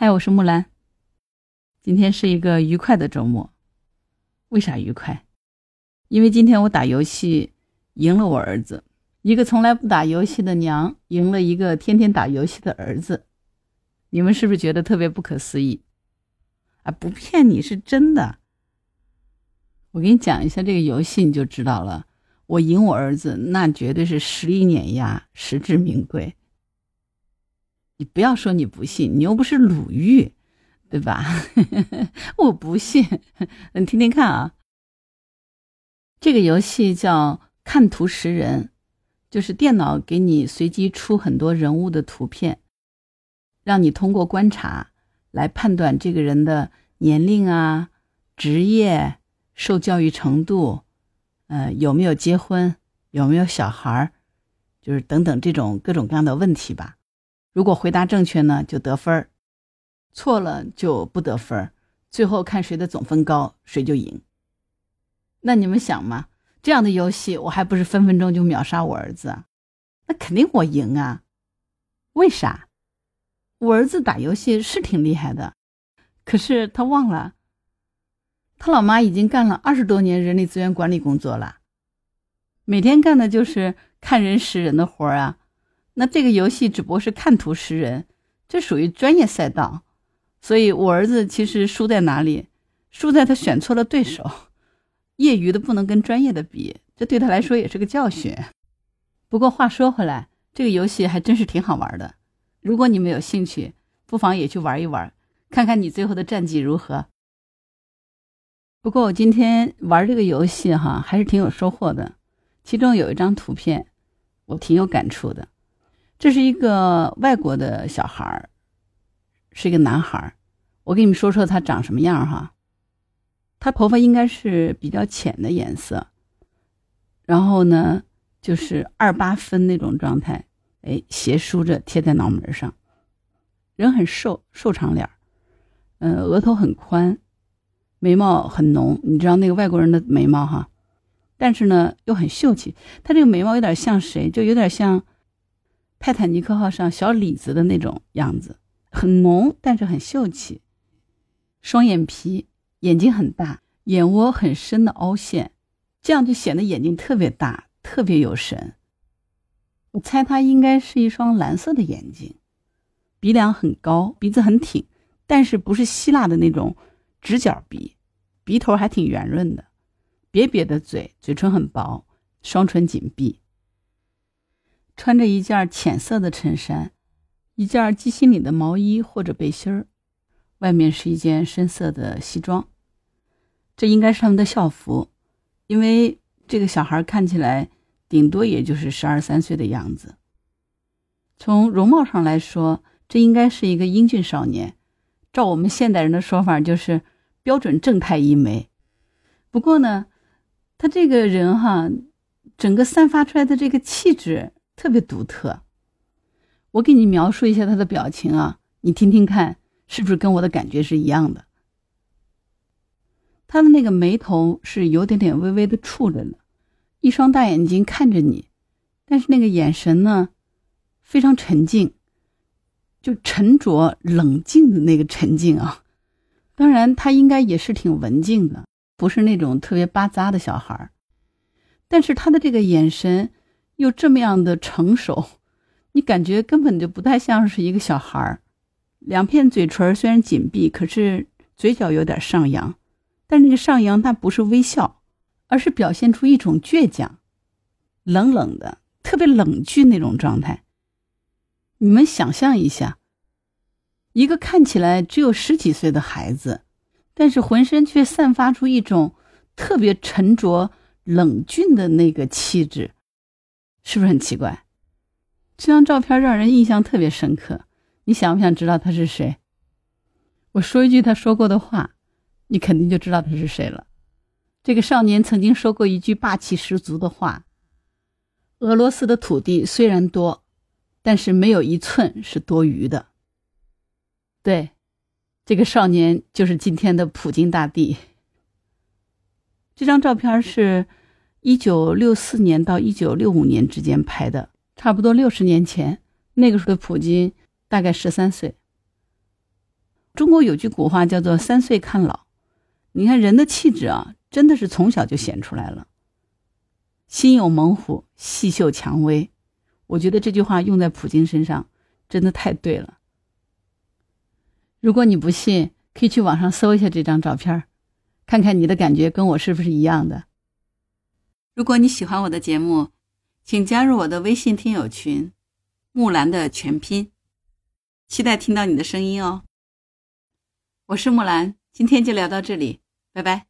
嗨，我是木兰。今天是一个愉快的周末，为啥愉快？因为今天我打游戏赢了我儿子，一个从来不打游戏的娘赢了一个天天打游戏的儿子。你们是不是觉得特别不可思议？啊，不骗你是真的。我给你讲一下这个游戏，你就知道了。我赢我儿子，那绝对是实力碾压，实至名归。你不要说你不信，你又不是鲁豫，对吧？我不信，你听听看啊。这个游戏叫看图识人，就是电脑给你随机出很多人物的图片，让你通过观察来判断这个人的年龄啊、职业、受教育程度，呃，有没有结婚，有没有小孩儿，就是等等这种各种各样的问题吧。如果回答正确呢，就得分儿；错了就不得分儿。最后看谁的总分高，谁就赢。那你们想嘛，这样的游戏我还不是分分钟就秒杀我儿子？那肯定我赢啊！为啥？我儿子打游戏是挺厉害的，可是他忘了，他老妈已经干了二十多年人力资源管理工作了，每天干的就是看人识人的活儿啊。那这个游戏只不过是看图识人，这属于专业赛道，所以我儿子其实输在哪里？输在他选错了对手，业余的不能跟专业的比，这对他来说也是个教训。不过话说回来，这个游戏还真是挺好玩的。如果你们有兴趣，不妨也去玩一玩，看看你最后的战绩如何。不过我今天玩这个游戏哈，还是挺有收获的。其中有一张图片，我挺有感触的。这是一个外国的小孩儿，是一个男孩儿。我给你们说说他长什么样哈。他头发应该是比较浅的颜色，然后呢，就是二八分那种状态，哎，斜梳着贴在脑门上。人很瘦，瘦长脸儿，嗯，额头很宽，眉毛很浓。你知道那个外国人的眉毛哈，但是呢又很秀气。他这个眉毛有点像谁？就有点像。泰坦尼克号上小李子的那种样子，很浓，但是很秀气。双眼皮，眼睛很大，眼窝很深的凹陷，这样就显得眼睛特别大，特别有神。我猜他应该是一双蓝色的眼睛。鼻梁很高，鼻子很挺，但是不是希腊的那种直角鼻，鼻头还挺圆润的。瘪瘪的嘴，嘴唇很薄，双唇紧闭。穿着一件浅色的衬衫，一件鸡心领的毛衣或者背心儿，外面是一件深色的西装。这应该是他们的校服，因为这个小孩看起来顶多也就是十二三岁的样子。从容貌上来说，这应该是一个英俊少年，照我们现代人的说法，就是标准正太一枚。不过呢，他这个人哈，整个散发出来的这个气质。特别独特，我给你描述一下他的表情啊，你听听看，是不是跟我的感觉是一样的？他的那个眉头是有点点微微的蹙着的，一双大眼睛看着你，但是那个眼神呢，非常沉静，就沉着冷静的那个沉静啊。当然，他应该也是挺文静的，不是那种特别巴扎的小孩儿但是他的这个眼神。又这么样的成熟，你感觉根本就不太像是一个小孩儿。两片嘴唇虽然紧闭，可是嘴角有点上扬，但那个上扬它不是微笑，而是表现出一种倔强，冷冷的，特别冷峻那种状态。你们想象一下，一个看起来只有十几岁的孩子，但是浑身却散发出一种特别沉着冷峻的那个气质。是不是很奇怪？这张照片让人印象特别深刻。你想不想知道他是谁？我说一句他说过的话，你肯定就知道他是谁了。这个少年曾经说过一句霸气十足的话：“俄罗斯的土地虽然多，但是没有一寸是多余的。”对，这个少年就是今天的普京大帝。这张照片是。一九六四年到一九六五年之间拍的，差不多六十年前。那个时候的普京大概十三岁。中国有句古话叫做“三岁看老”，你看人的气质啊，真的是从小就显出来了。心有猛虎，细嗅蔷薇。我觉得这句话用在普京身上，真的太对了。如果你不信，可以去网上搜一下这张照片，看看你的感觉跟我是不是一样的。如果你喜欢我的节目，请加入我的微信听友群“木兰”的全拼，期待听到你的声音哦。我是木兰，今天就聊到这里，拜拜。